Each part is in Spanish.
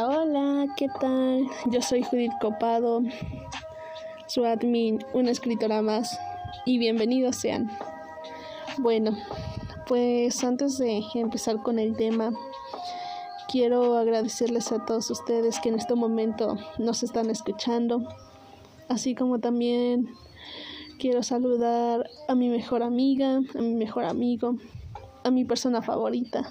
Hola, ¿qué tal? Yo soy Judith Copado, su admin, una escritora más, y bienvenidos sean. Bueno, pues antes de empezar con el tema, quiero agradecerles a todos ustedes que en este momento nos están escuchando, así como también quiero saludar a mi mejor amiga, a mi mejor amigo, a mi persona favorita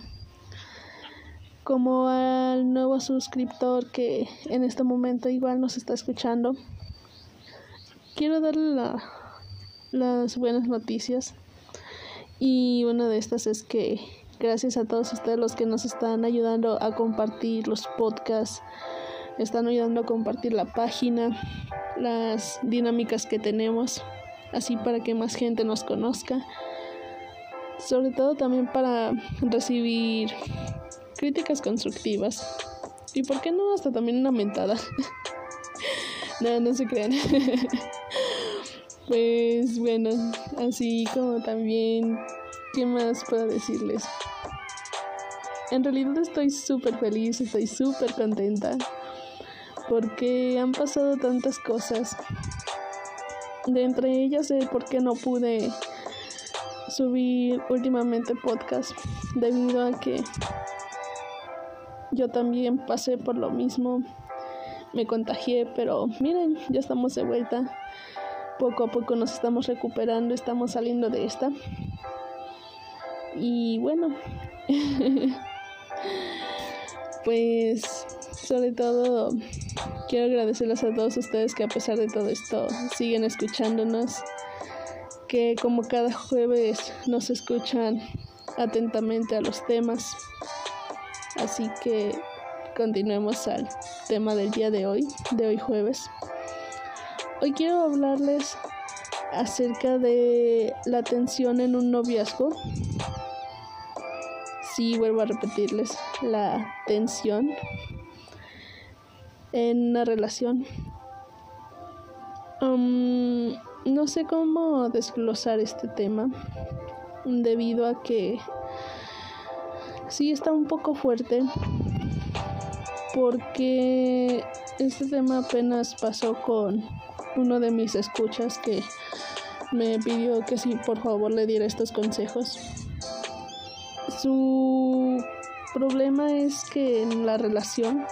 como al nuevo suscriptor que en este momento igual nos está escuchando. Quiero darle las buenas noticias y una de estas es que gracias a todos ustedes los que nos están ayudando a compartir los podcasts, están ayudando a compartir la página, las dinámicas que tenemos, así para que más gente nos conozca. Sobre todo también para recibir críticas constructivas. Y por qué no hasta también una mentada. no, no se crean. pues bueno, así como también, ¿qué más puedo decirles? En realidad estoy súper feliz, estoy súper contenta. Porque han pasado tantas cosas. De entre ellas el por qué no pude subir últimamente podcast debido a que yo también pasé por lo mismo, me contagié, pero miren, ya estamos de vuelta. Poco a poco nos estamos recuperando, estamos saliendo de esta. Y bueno, pues sobre todo quiero agradecerles a todos ustedes que a pesar de todo esto siguen escuchándonos, que como cada jueves nos escuchan atentamente a los temas. Así que continuemos al tema del día de hoy, de hoy jueves. Hoy quiero hablarles acerca de la tensión en un noviazgo. Sí, vuelvo a repetirles, la tensión en una relación. Um, no sé cómo desglosar este tema debido a que sí está un poco fuerte porque este tema apenas pasó con uno de mis escuchas que me pidió que sí, por favor, le diera estos consejos. Su problema es que en la relación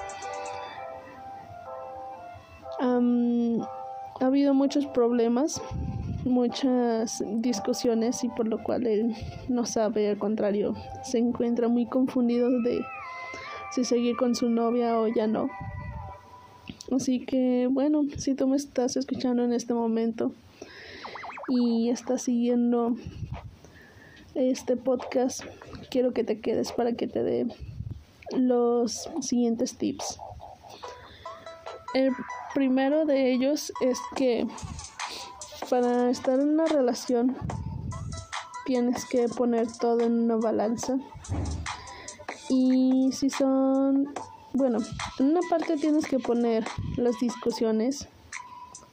ha habido muchos problemas muchas discusiones y por lo cual él no sabe, al contrario, se encuentra muy confundido de si seguir con su novia o ya no. Así que bueno, si tú me estás escuchando en este momento y estás siguiendo este podcast, quiero que te quedes para que te dé los siguientes tips. El primero de ellos es que para estar en una relación tienes que poner todo en una balanza. Y si son, bueno, en una parte tienes que poner las discusiones,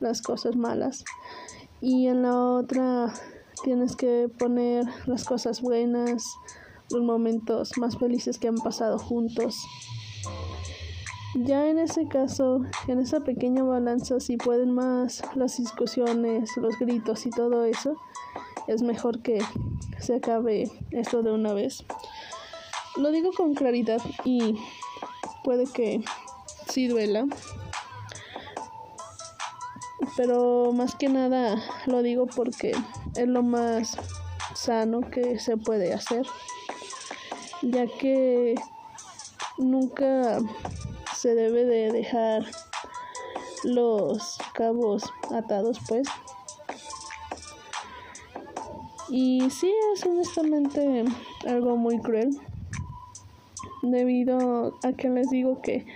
las cosas malas. Y en la otra tienes que poner las cosas buenas, los momentos más felices que han pasado juntos. Ya en ese caso, en esa pequeña balanza, si pueden más las discusiones, los gritos y todo eso, es mejor que se acabe esto de una vez. Lo digo con claridad y puede que sí duela, pero más que nada lo digo porque es lo más sano que se puede hacer, ya que nunca se debe de dejar los cabos atados pues. Y sí es honestamente algo muy cruel debido a que les digo que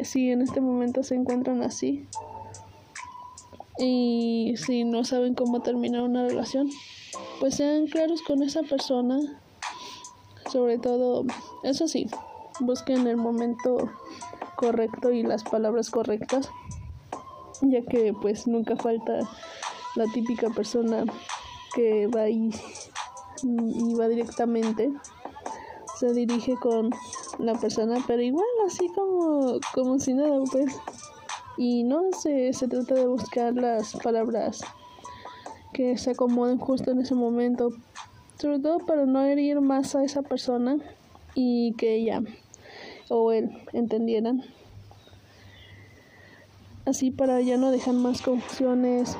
si en este momento se encuentran así y si no saben cómo terminar una relación pues sean claros con esa persona. Sobre todo eso sí busquen el momento correcto y las palabras correctas, ya que pues nunca falta la típica persona que va y, va directamente, se dirige con la persona, pero igual así como, como si nada, pues. Y no se, se trata de buscar las palabras que se acomoden justo en ese momento, sobre todo para no herir más a esa persona y que ella o él entendieran. Así para ya no dejar más confusiones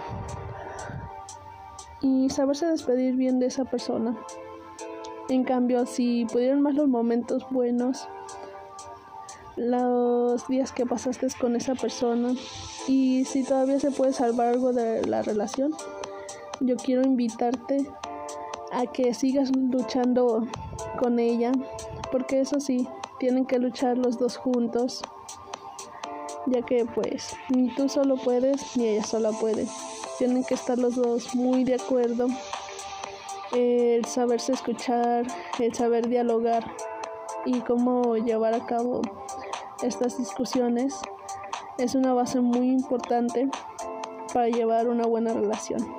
y saberse despedir bien de esa persona. En cambio, si pudieran más los momentos buenos, los días que pasaste con esa persona y si todavía se puede salvar algo de la relación, yo quiero invitarte a que sigas luchando con ella, porque eso sí, tienen que luchar los dos juntos, ya que pues ni tú solo puedes ni ella sola puede. Tienen que estar los dos muy de acuerdo, el saberse escuchar, el saber dialogar y cómo llevar a cabo estas discusiones es una base muy importante para llevar una buena relación.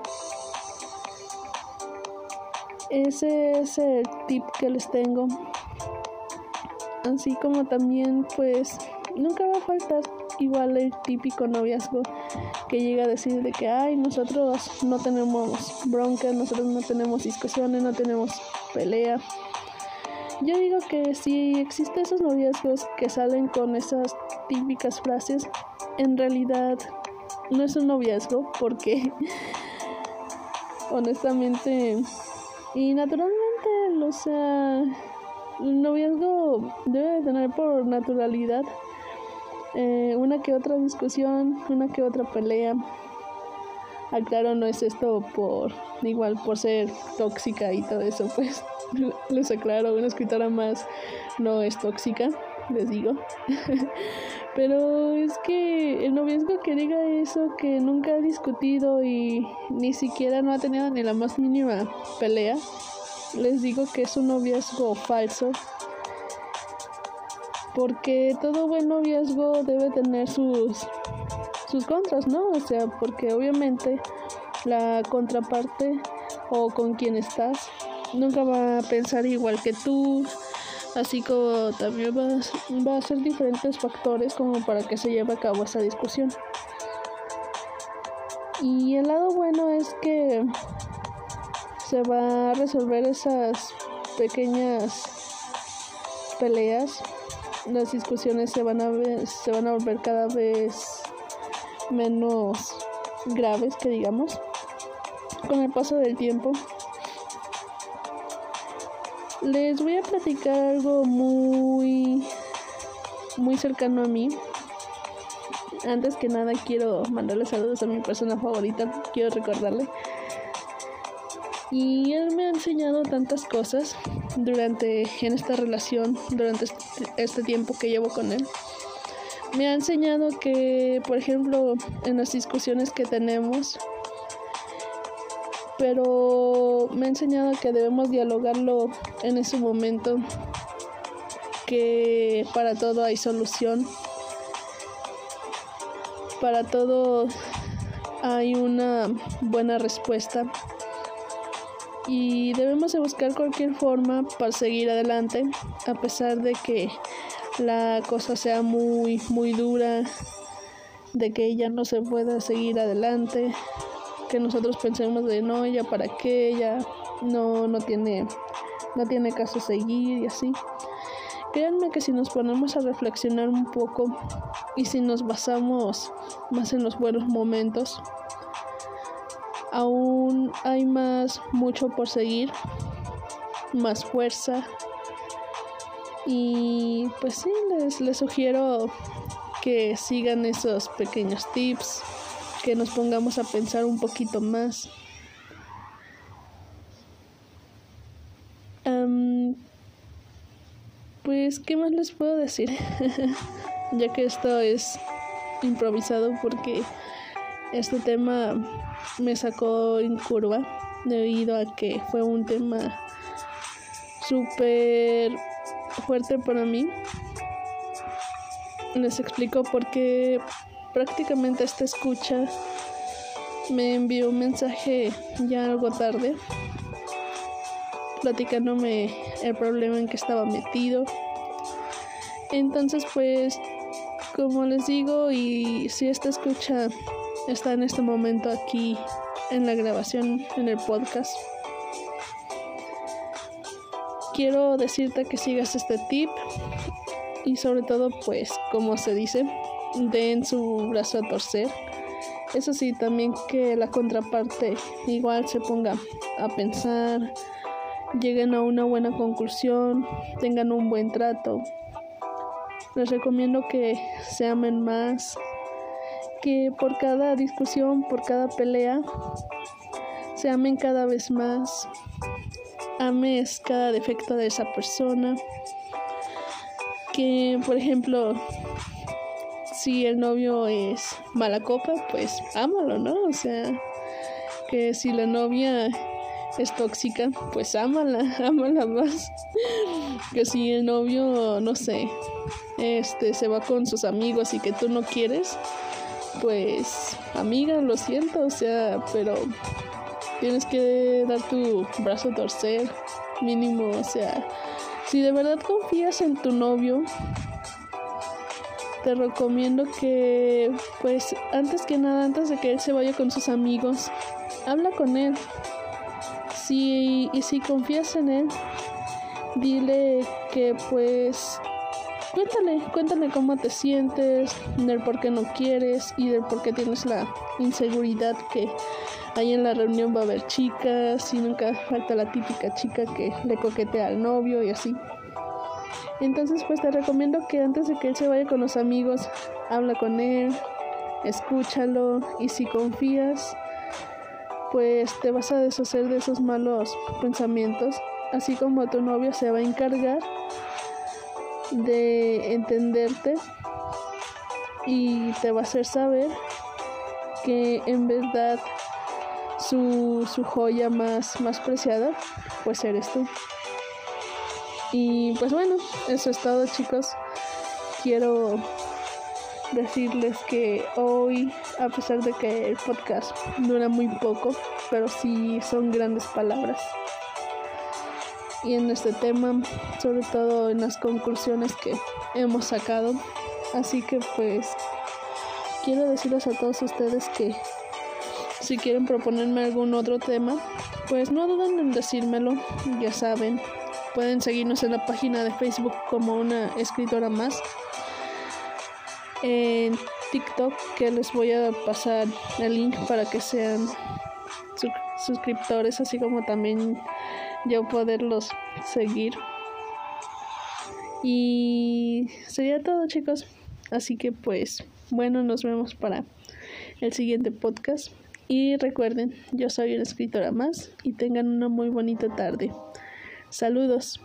Ese es el tip que les tengo. Así como también pues nunca va a faltar igual el típico noviazgo que llega a decir de que ay nosotros no tenemos bronca, nosotros no tenemos discusiones, no tenemos pelea. Yo digo que si existen esos noviazgos que salen con esas típicas frases, en realidad no es un noviazgo porque honestamente y naturalmente, o sea, el noviazgo debe de tener por naturalidad eh, una que otra discusión, una que otra pelea. Aclaro, no es esto por igual por ser tóxica y todo eso, pues les aclaro, una escritora más no es tóxica, les digo. Pero es que el noviazgo que diga eso, que nunca ha discutido y ni siquiera no ha tenido ni la más mínima pelea, les digo que es un noviazgo falso porque todo buen noviazgo debe tener sus sus contras, ¿no? O sea, porque obviamente la contraparte o con quien estás nunca va a pensar igual que tú, así como también va, va a ser diferentes factores como para que se lleve a cabo esa discusión. Y el lado bueno es que se va a resolver esas pequeñas peleas. Las discusiones se van a ver, se van a volver cada vez menos graves que digamos. Con el paso del tiempo les voy a platicar algo muy muy cercano a mí. Antes que nada quiero mandarle saludos a mi persona favorita. Quiero recordarle y él me ha enseñado tantas cosas durante en esta relación, durante este, este tiempo que llevo con él. Me ha enseñado que, por ejemplo, en las discusiones que tenemos, pero me ha enseñado que debemos dialogarlo en ese momento, que para todo hay solución, para todo hay una buena respuesta y debemos de buscar cualquier forma para seguir adelante a pesar de que la cosa sea muy muy dura de que ella no se pueda seguir adelante que nosotros pensemos de no ella para qué ella no no tiene no tiene caso seguir y así créanme que si nos ponemos a reflexionar un poco y si nos basamos más en los buenos momentos aún hay más mucho por seguir, más fuerza. Y pues sí, les, les sugiero que sigan esos pequeños tips, que nos pongamos a pensar un poquito más. pues, ¿qué más les puedo decir? ya que esto es improvisado porque este tema me sacó en curva debido a que fue un tema súper fuerte para mí. Les explico porque prácticamente esta escucha me envió un mensaje ya algo tarde platicándome el problema en que estaba metido Entonces, pues, como les digo, y si esta escucha está en este momento aquí en la grabación, en el podcast, quiero decirte que sigas este tip y sobre todo, pues, como se dice, den su brazo a torcer. Eso sí, también que la contraparte igual se ponga a pensar, lleguen a una buena conclusión, tengan un buen trato. Les recomiendo que se amen más, que por cada discusión, por cada pelea, se amen cada vez más, ames cada defecto de esa persona, que por ejemplo, si el novio es mala copa, pues ámalo, ¿no? O sea, que si la novia es tóxica, pues ámala, ámala más. que si el novio, no sé, este se va con sus amigos y que tú no quieres, pues amiga, lo siento, o sea, pero tienes que dar tu brazo a torcer, mínimo, o sea, si de verdad confías en tu novio, te recomiendo que, pues, antes que nada, antes de que él se vaya con sus amigos, habla con él. Si, y si confías en él, dile que, pues, cuéntale, cuéntale cómo te sientes, del por qué no quieres y del por qué tienes la inseguridad que ahí en la reunión va a haber chicas y nunca falta la típica chica que le coquetea al novio y así. Entonces pues te recomiendo que antes de que él se vaya con los amigos, habla con él, escúchalo y si confías, pues te vas a deshacer de esos malos pensamientos, así como tu novio se va a encargar de entenderte y te va a hacer saber que en verdad su, su joya más, más preciada pues eres tú. Y pues bueno, eso es todo chicos. Quiero decirles que hoy, a pesar de que el podcast dura muy poco, pero sí son grandes palabras. Y en este tema, sobre todo en las conclusiones que hemos sacado. Así que pues quiero decirles a todos ustedes que si quieren proponerme algún otro tema, pues no duden en decírmelo, ya saben, Pueden seguirnos en la página de Facebook como una escritora más. En TikTok que les voy a pasar el link para que sean suscriptores, así como también yo poderlos seguir. Y sería todo chicos. Así que pues bueno, nos vemos para el siguiente podcast. Y recuerden, yo soy una escritora más y tengan una muy bonita tarde. Saludos.